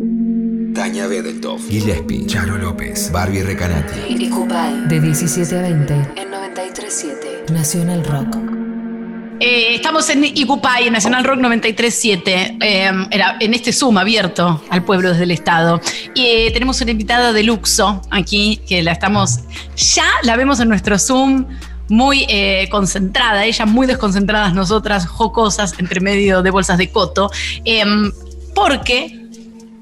Tania Bedeltoff, Gillespie, Charo López, Barbie Recanati. Icupay. De 17 a 20. En 93.7. Nacional Rock. Eh, estamos en Icupay, en Nacional Rock 93.7, eh, era en este Zoom abierto al pueblo desde el Estado. Y eh, tenemos una invitada de Luxo aquí, que la estamos, ya la vemos en nuestro Zoom muy eh, concentrada, ella muy desconcentradas, nosotras jocosas entre medio de bolsas de coto, em, porque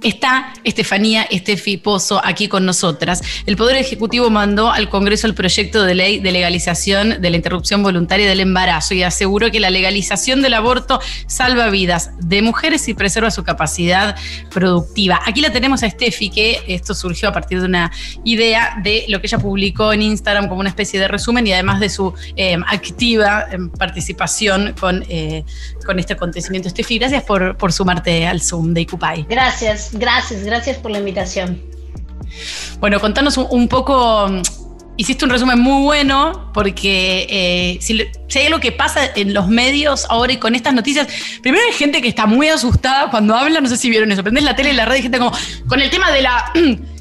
está Estefanía Estefi Pozo aquí con nosotras. El Poder Ejecutivo mandó al Congreso el proyecto de ley de legalización de la interrupción voluntaria del embarazo y aseguró que la legalización del aborto salva vidas de mujeres y preserva su capacidad productiva. Aquí la tenemos a Estefi, que esto surgió a partir de una idea de lo que ella publicó en Instagram como una especie de resumen y además de su eh, activa eh, participación con, eh, con este acontecimiento. Estefi, gracias por, por sumarte al Zoom de Icupay. Gracias, gracias, gracias por la invitación. Bueno, contanos un, poco. Hiciste un resumen muy bueno porque eh, si, hay algo que pasa en los medios ahora y con estas noticias, primero hay gente que está muy asustada cuando habla, no sé si vieron eso, prendés la tele y la red y gente como con el tema de la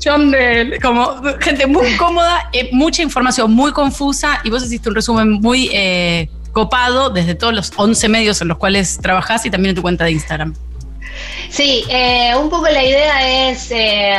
de como gente muy cómoda, eh, mucha información muy confusa y vos hiciste un resumen muy eh, copado desde todos los 11 medios en los cuales trabajás y también en tu cuenta de Instagram. Sí, eh, un poco la idea es, eh,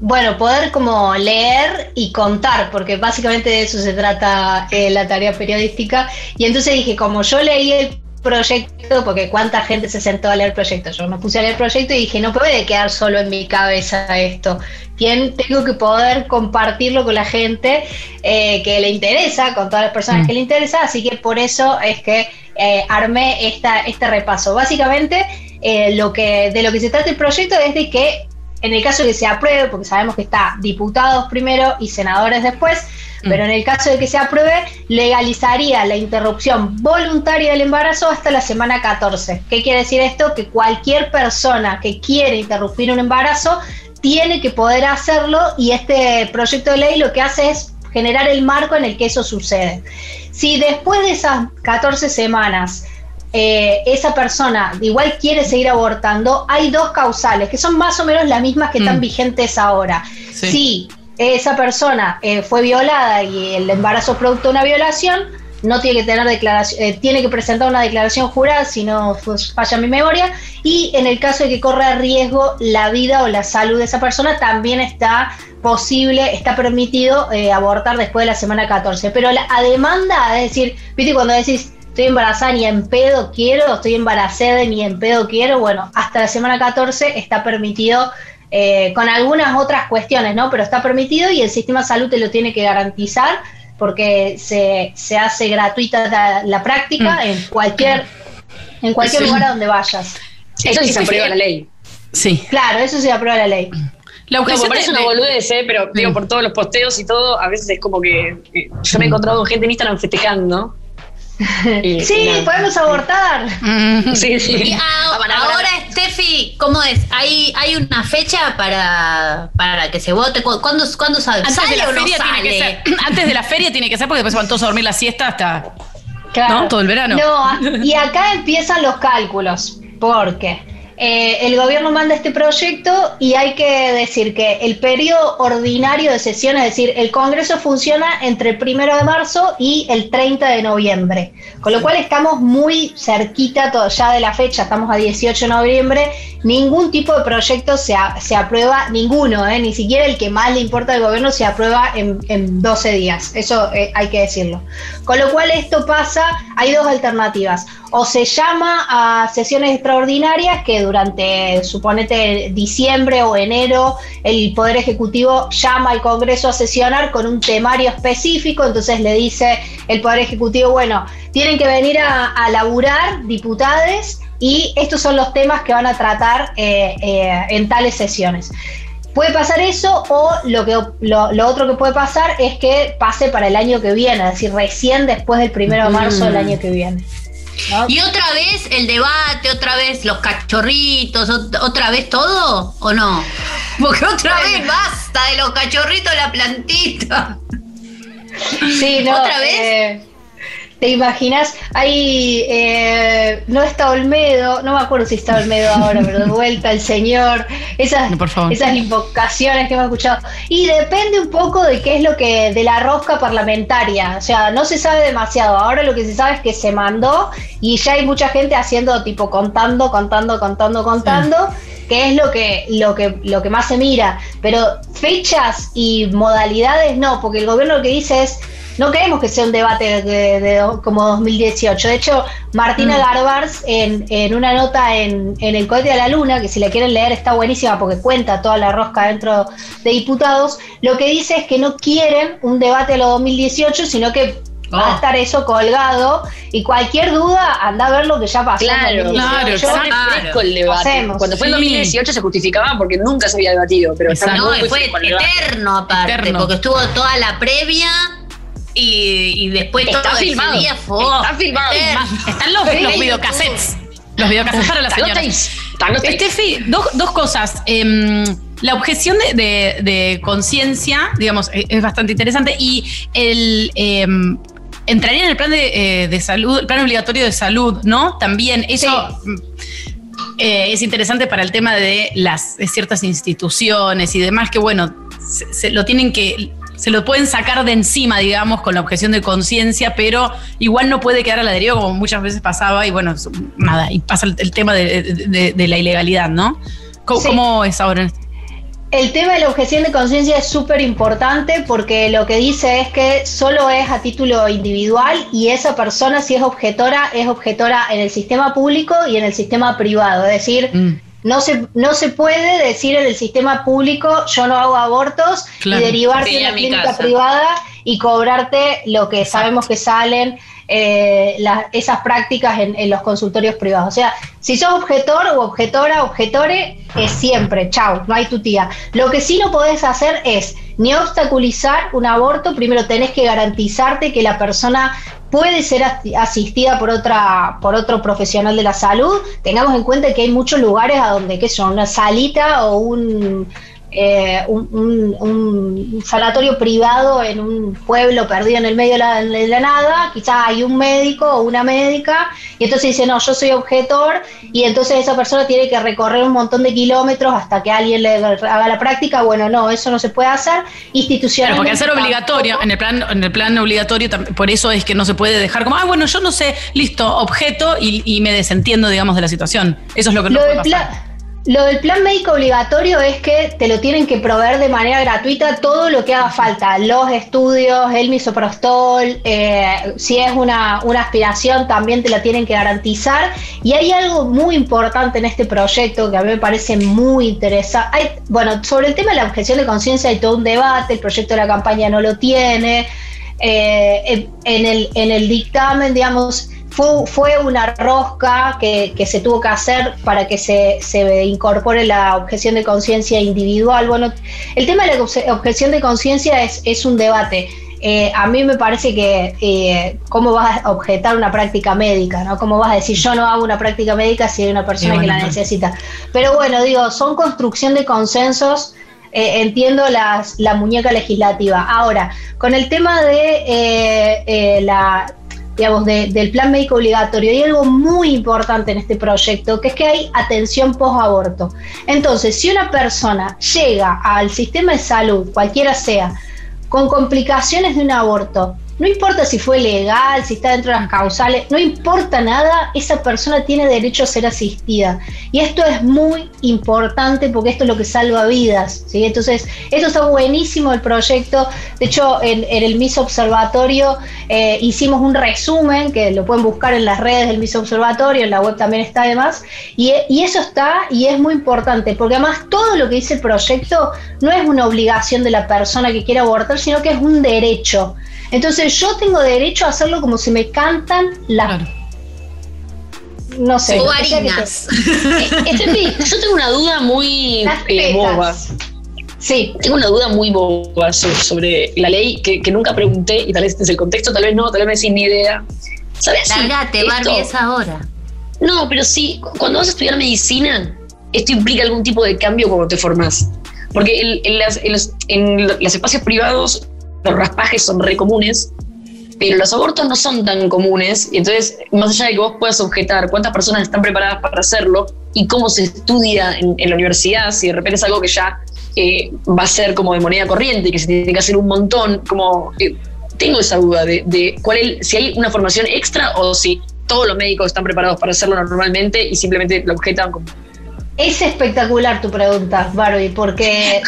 bueno, poder como leer y contar, porque básicamente de eso se trata eh, la tarea periodística. Y entonces dije, como yo leí el proyecto, porque cuánta gente se sentó a leer el proyecto, yo me puse a leer el proyecto y dije, no puede quedar solo en mi cabeza esto. Tengo que poder compartirlo con la gente eh, que le interesa, con todas las personas Mm. que le interesa, así que por eso es que eh, armé esta, este repaso. Básicamente, eh, lo que, de lo que se trata el proyecto es de que, en el caso de que se apruebe, porque sabemos que está diputados primero y senadores después, Mm. pero en el caso de que se apruebe, legalizaría la interrupción voluntaria del embarazo hasta la semana 14. ¿Qué quiere decir esto? Que cualquier persona que quiere interrumpir un embarazo tiene que poder hacerlo y este proyecto de ley lo que hace es generar el marco en el que eso sucede. Si después de esas 14 semanas eh, esa persona igual quiere seguir abortando, hay dos causales que son más o menos las mismas que están Mm. vigentes ahora. Sí. Si esa persona eh, fue violada y el embarazo es producto de una violación, no tiene que tener declaración, eh, tiene que presentar una declaración jurada, si no pues, falla mi memoria, y en el caso de que corra riesgo la vida o la salud de esa persona, también está posible, está permitido eh, abortar después de la semana 14. Pero la, a demanda, es decir, viste cuando decís estoy embarazada ni en pedo quiero, estoy embarazada ni en pedo quiero, bueno, hasta la semana 14 está permitido eh, con algunas otras cuestiones, ¿no? Pero está permitido y el sistema de salud te lo tiene que garantizar porque se, se hace gratuita la, la práctica Mm. en cualquier, en cualquier Sí. lugar a donde vayas. Eso sí se aprueba la ley. Sí. Claro, eso se aprueba la ley. La No, parece de- una de- boludez, ¿eh? pero digo, por todos los posteos y todo, a veces es como que eh, yo me he encontrado con gente en Instagram festejando. Y- Sí, y nada. podemos abortar. Mm. Sí, sí. Y Ah, pará. ahora, Steffi, ¿cómo es? ¿Hay, hay una fecha para, para que se vote? ¿Cu- ¿Cuándo, cuándo sale? Antes ¿Sale de, la o no feria tiene que ser, antes de la feria tiene que ser porque después van todos a dormir la siesta hasta Claro. ¿No? Todo el verano. No, y acá empiezan los cálculos, porque eh, el gobierno manda este proyecto y hay que decir que el periodo ordinario de sesión, es decir, el Congreso funciona entre el primero de marzo y el 30 de noviembre, con lo cual estamos muy cerquita ya de la fecha, estamos a 18 de noviembre, ningún tipo de proyecto se, a- se aprueba, ninguno, eh, ni siquiera el que más le importa al gobierno se aprueba en, en 12 días, eso eh, hay que decirlo. Con lo cual esto pasa, hay dos alternativas. O se llama a sesiones extraordinarias que durante, suponete, diciembre o enero, el Poder Ejecutivo llama al Congreso a sesionar con un temario específico, entonces le dice el Poder Ejecutivo, bueno, tienen que venir a, a laburar diputades y estos son los temas que van a tratar eh, eh, en tales sesiones. Puede pasar eso o lo, que, lo, lo otro que puede pasar es que pase para el año que viene, es decir, recién después del primero de marzo del año que viene. ¿No? ¿Y otra vez el debate, otra vez los cachorritos, ot- otra vez todo o no? Porque otra vez basta de los cachorritos la plantita. Sí, no, ¿Otra vez? eh, ¿Te imaginas? Ahí eh, no está Olmedo, no me acuerdo si está Olmedo ahora, pero de vuelta el señor, esas, No, esas invocaciones que hemos escuchado. Y depende un poco de qué es lo que, de la rosca parlamentaria. O sea, no se sabe demasiado. Ahora lo que se sabe es que se mandó y ya hay mucha gente haciendo tipo contando, contando, contando, contando. que es lo que, lo, que, lo que más se mira. Pero fechas y modalidades no, porque el gobierno lo que dice es, no queremos que sea un debate de, de- como 2018. De hecho, Martina Garbars, en, en una nota en, en El Cohete a la Luna, que si la quieren leer está buenísima porque cuenta toda la rosca dentro de diputados, lo que dice es que no quieren un debate a lo 2018, sino que va a Oh. estar eso colgado y cualquier duda, anda a ver lo que ya pasó. en Claro, 2018. claro, fresco el debate. Hacemos. Cuando fue en Sí. 2018 se justificaba porque nunca se había debatido, pero. No, fue eterno aparte, Eterno. porque estuvo toda la previa y, y después Está todo filmado. día fue Está filmado. eterno. Están los, los videocassettes. Los videocassettes para las señoras. Steffi, dos, dos cosas. Em, la objeción de, de- de conciencia, digamos, e- es bastante interesante y el em, entraría en el plan de, eh, de salud, el plan obligatorio de salud, ¿no? También eso mm, eh, es interesante para el tema de las de ciertas instituciones y demás que bueno, se, se lo tienen que se lo pueden sacar de encima, digamos, con la objeción de conciencia, pero igual no puede quedar a la deriva como muchas veces pasaba y bueno, nada, y pasa el, el tema de, de- de la ilegalidad, ¿no? ¿Cómo, Sí. cómo es ahora? El tema de la objeción de conciencia es súper importante porque lo que dice es que solo es a título individual y esa persona si es objetora es objetora en el sistema público y en el sistema privado. Es decir, Mm, no se, no se puede decir en el sistema público yo no hago abortos Claro. y derivarte Sí, en a la mi clínica casa. privada y cobrarte lo que sabemos que salen eh, la- esas prácticas en, en los consultorios privados. O sea, si sos objetor o objetora, objetore, es siempre, chau, no hay tu tía. Lo que sí no podés hacer es ni obstaculizar un aborto, primero tenés que garantizarte que la persona puede ser asi- asistida por otra por otro profesional de la salud. Tengamos en cuenta que hay muchos lugares a donde, qué son, una salita o un, eh, un, un- un sanatorio privado en un pueblo perdido en el medio de la, de la nada, quizás hay un médico o una médica, y entonces dice, no, yo soy objetor, y entonces esa persona tiene que recorrer un montón de kilómetros hasta que alguien le haga la práctica. Bueno, no, eso no se puede hacer. Claro, Institucionalmente. porque al ser obligatorio, en el plan, en el plan obligatorio, por eso es que no se puede dejar como, ah, bueno, yo no sé, listo, objeto, y, y me desentiendo, digamos, de la situación. Eso es lo que no Lo puede pasar. Lo del plan médico obligatorio es que te lo tienen que proveer de manera gratuita todo lo que haga falta, los estudios, el misoprostol, eh, si es una, una aspiración también te la tienen que garantizar. Y hay algo muy importante en este proyecto que a mí me parece muy interesante. Hay- Bueno, sobre el tema de la objeción de conciencia hay todo un debate, el proyecto de la campaña no lo tiene. Eh, en el, en el dictamen, digamos, fue, fue una rosca que, que se tuvo que hacer para que se, se incorpore la objeción de conciencia individual. Bueno, el tema de la obje- objeción de conciencia es, es un debate. Eh, a mí me parece que eh, cómo vas a objetar una práctica médica, ¿no? ¿Cómo vas a decir yo no hago una práctica médica si hay una persona bueno, que la necesita? Pero bueno, digo, son construcción de consensos. eh, entiendo las, la muñeca legislativa. Ahora, con el tema de la digamos, de- del plan médico obligatorio. Hay algo muy importante en este proyecto, que es que hay atención post-aborto. Entonces, si una persona llega al sistema de salud, cualquiera sea, con complicaciones de un aborto, no importa si fue legal, si está dentro de las causales, no importa nada, esa persona tiene derecho a ser asistida. Y esto es muy importante porque esto es lo que salva vidas. ¿sí? Entonces, esto está buenísimo el proyecto. De hecho, en, el MIS Observatorio eh, hicimos un resumen que lo pueden buscar en las redes del MIS Observatorio, en la web también está además. Y, y eso está y es muy importante porque además todo lo que dice el proyecto no es una obligación de la persona que quiere abortar, sino que es un derecho. Entonces yo tengo derecho a hacerlo como se me cantan las... Claro. No sé. O harinas. Eh, yo tengo una duda muy eh, boba. Sí, Tengo una duda muy boba sobre, sobre la ley que, que nunca pregunté y tal vez este es el contexto, tal vez no, tal vez me sin ni idea. ¿Sabes? si Largate, esto- Barbie, es ahora. No, pero sí, cu- cuando vas a estudiar medicina, esto implica algún tipo de cambio cuando te formas. Porque en, en las- en los, en lo- los espacios privados los raspajes son re comunes pero los abortos no son tan comunes, entonces, más allá de que vos puedas objetar cuántas personas están preparadas para hacerlo y cómo se estudia en, la universidad, si de repente es algo que ya eh, va a ser como de moneda corriente y que se tiene que hacer un montón, como eh, tengo esa duda de, cuál si hay una formación extra o si todos los médicos están preparados para hacerlo normalmente y simplemente lo objetan como es espectacular tu pregunta, Barbie, porque,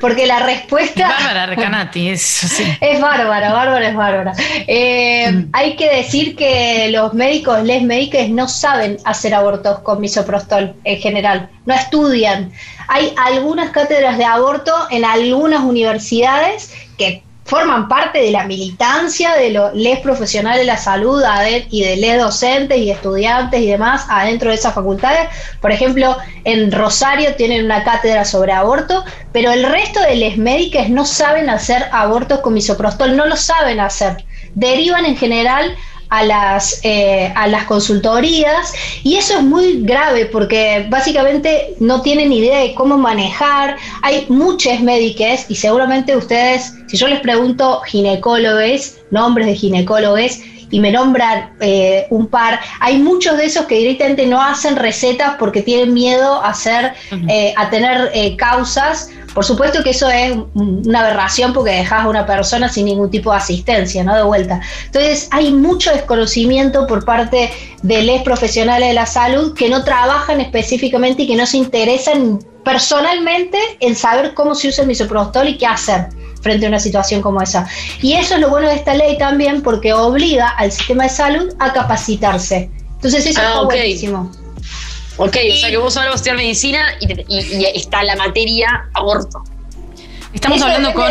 porque la respuesta. Bárbara Recanati, eso sí. Es bárbara, bárbara es bárbara. Eh, mm. Hay que decir que los médicos, les médicos, no saben hacer abortos con misoprostol en general, no estudian. Hay algunas cátedras de aborto en algunas universidades que forman parte de la militancia de los les profesionales de la salud y de les docentes y estudiantes y demás adentro de esas facultades. Por ejemplo, en Rosario tienen una cátedra sobre aborto, pero el resto de les médicos no saben hacer abortos con misoprostol, no lo saben hacer. Derivan en general a las, eh, a las consultorías y eso es muy grave porque básicamente no tienen idea de cómo manejar. Hay muchas médicas y seguramente ustedes, si yo les pregunto ginecólogos, nombres de ginecólogos, y me nombran eh, un par, hay muchos de esos que directamente no hacen recetas porque tienen miedo a, hacer, eh, a tener causas por supuesto que eso es una aberración porque dejas a una persona sin ningún tipo de asistencia, ¿no? De vuelta. Entonces, hay mucho desconocimiento por parte de los profesionales de la salud que no trabajan específicamente y que no se interesan personalmente en saber cómo se usa el misoprostol y qué hacer frente a una situación como esa. Y eso es lo bueno de esta ley también porque obliga al sistema de salud a capacitarse. Entonces eso ah, buenísimo. Ok, o sea que vos ahora vas a estudiar medicina y, está la materia aborto. Estamos hablando con.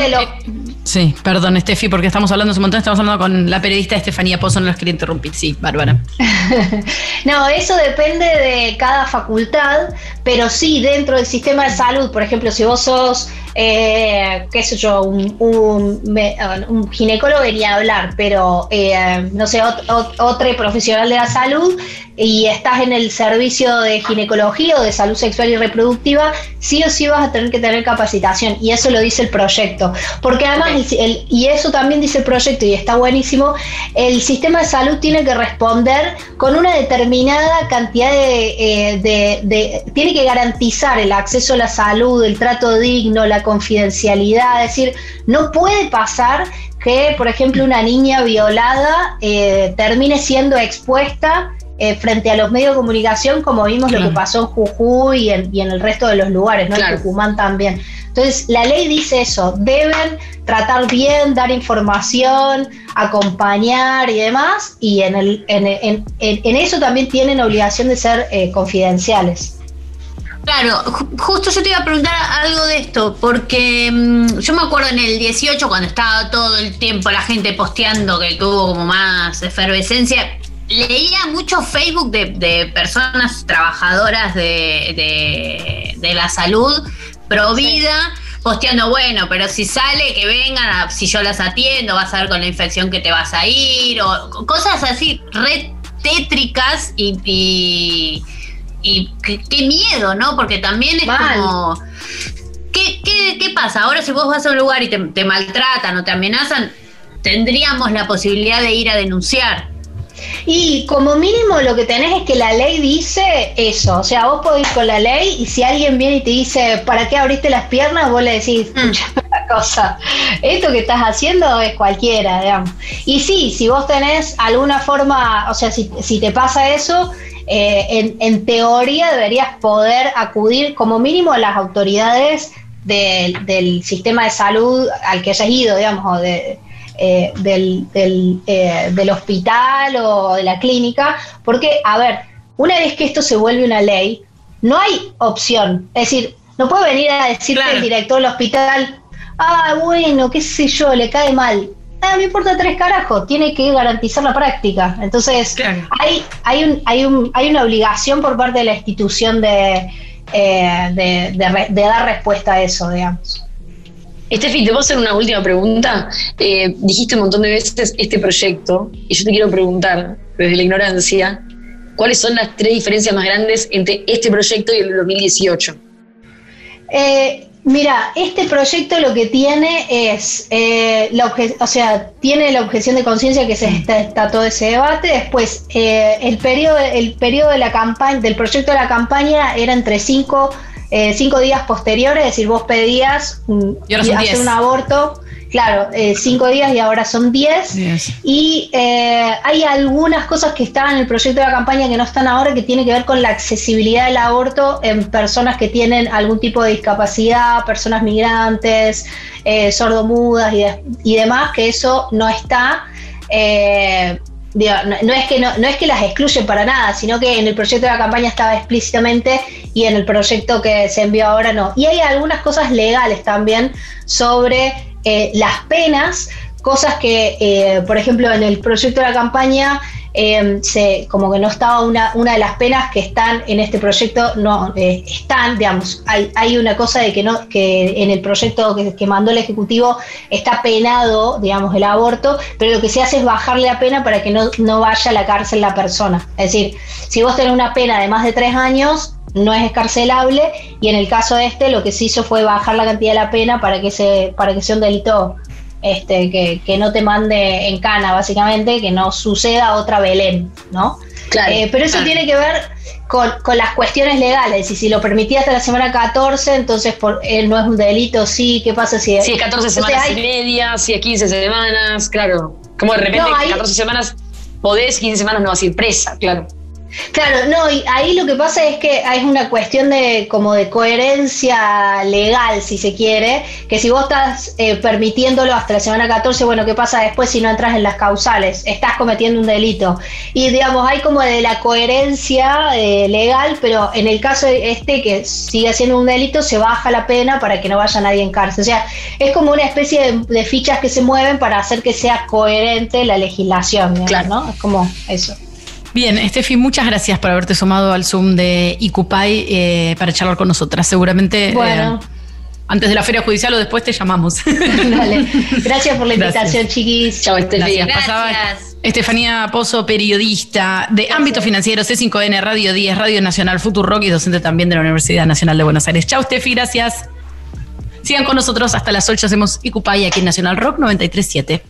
Sí, perdón, Estefi, porque estamos hablando un montón, estamos hablando con la periodista Estefanía Pozo, no los quería interrumpir. Sí, Bárbara. no, eso depende de cada facultad, pero sí, dentro del sistema de salud, por ejemplo, si vos sos, eh, qué sé yo, un, un, ginecólogo venía a hablar, pero eh, no sé, otro profesional de la salud y estás en el servicio de ginecología o de salud sexual y reproductiva, sí o sí vas a tener que tener capacitación. Y eso lo dice el proyecto. Porque además, y eso también dice el proyecto y está buenísimo, el sistema de salud tiene que responder con una determinada cantidad de, eh, de, tiene que garantizar el acceso a la salud, el trato digno, la confidencialidad. Es decir, no puede pasar que, por ejemplo, una niña violada eh, termine siendo expuesta eh, frente a los medios de comunicación, como vimos lo que pasó en Jujuy y en, y en, el resto de los lugares, ¿no? En Tucumán también. Entonces, la ley dice eso, deben tratar bien, dar información, acompañar y demás, y en, el, en, en, en eso también tienen obligación de ser eh, confidenciales. Claro, justo yo te iba a preguntar algo de esto, porque mm, yo me acuerdo en el 18 cuando estaba todo el tiempo la gente posteando que tuvo como más efervescencia, leía mucho Facebook de, personas trabajadoras de, la salud, pro vida, posteando, bueno, pero si sale, que vengan, si yo las atiendo, vas a ver con la infección que te vas a ir, o cosas así, re tétricas y, y, qué, miedo, ¿no? Porque también es como... ¿qué, qué, pasa? Ahora si vos vas a un lugar y te, te maltratan o te amenazan, tendríamos la posibilidad de ir a denunciar. Y como mínimo lo que tenés es que la ley dice eso. O sea, vos podés ir con la ley y si alguien viene y te dice, ¿para qué abriste las piernas? Vos le decís, mm. cosa, esto que estás haciendo es cualquiera, digamos. Y sí, si vos tenés alguna forma, o sea, si, te pasa eso, eh, en, teoría deberías poder acudir como mínimo a las autoridades del sistema de salud al que hayas ido, digamos, o de, eh, del, eh, del, hospital o de la clínica, porque, a ver, una vez que esto se vuelve una ley, no hay opción. Es decir, no puede venir a decirte el director del hospital, ah, bueno, qué sé yo, le cae mal. Ah, me importa tres carajos, tiene que garantizar la práctica. Entonces, hay, hay, un, hay, un, hay una obligación por parte de la institución de, eh, de dar respuesta a eso, digamos. Estefi, te puedo hacer una última pregunta. Eh, dijiste un montón de veces este proyecto y yo te quiero preguntar, desde la ignorancia, ¿cuáles son las tres diferencias más grandes entre este proyecto y el 2018? Eh, mira, este proyecto lo que tiene es, eh, la o sea, tiene la objeción de conciencia que se está, está, todo ese debate. Después, eh, el periodo, el periodo de la campaña, del proyecto de la campaña era entre cinco, cinco días posteriores, es decir, vos pedías hacer un aborto Claro, eh, cinco días y ahora son diez. Y eh, hay algunas cosas que estaban en el proyecto de la campaña que no están ahora, que tiene que ver con la accesibilidad del aborto en personas que tienen algún tipo de discapacidad, personas migrantes, eh, sordomudas y, demás, que eso no está. no, es que no, no, es que las excluyen para nada, sino que en el proyecto de la campaña estaba explícitamente y en el proyecto que se envió ahora no. Y hay algunas cosas legales también sobre eh, las penas, cosas que, eh, por ejemplo, en el proyecto de la campaña, eh, se, como que no estaba una, una de las penas que están en este proyecto, no están, digamos, hay, hay, una cosa de que, no, que en el proyecto que, mandó el Ejecutivo está penado, digamos, el aborto, pero lo que se hace es bajarle la pena para que no, no vaya a la cárcel la persona. Es decir, si vos tenés una pena de más de tres años, no es escarcelable y en el caso de este lo que se hizo fue bajar la cantidad de la pena para que, se, para que sea un delito este, que, no te mande en cana, básicamente, que no suceda otra Belén, ¿no? Claro, eh, pero eso tiene que ver con, las cuestiones legales. Y si lo permitía hasta la semana 14, entonces por, él no es un delito, sí, ¿qué pasa si... Si es 14 semanas y media, si es 15 semanas, claro. Como de repente 14 semanas podés, 15 semanas no vas a ir presa, claro. Claro, no, y ahí lo que pasa es que es una cuestión de como de coherencia legal, si se quiere, que si vos estás eh, permitiéndolo hasta la semana 14, bueno, ¿qué pasa después si no entras en las causales? Estás cometiendo un delito. Y digamos, hay como de la coherencia eh, legal, pero en el caso de este que sigue siendo un delito, se baja la pena para que no vaya nadie en cárcel. O sea, es como una especie de, fichas que se mueven para hacer que sea coherente la legislación, claro. ¿no? Es como eso. Bien, Estefi, muchas gracias por haberte sumado al Zoom de ICUPAI eh, para charlar con nosotras. Seguramente eh, antes de la feria judicial o después te llamamos. Dale. Gracias por la invitación, chiquis. Chao, Estefi. Gracias. Estefanía Pozo, periodista de ámbito financiero, C5N, Radio 10, Radio Nacional, Rock y docente también de la Universidad Nacional de Buenos Aires. Chao, Estefi, gracias. Sigan con nosotros hasta las 8, hacemos ICUPAI aquí en Nacional Rock 937.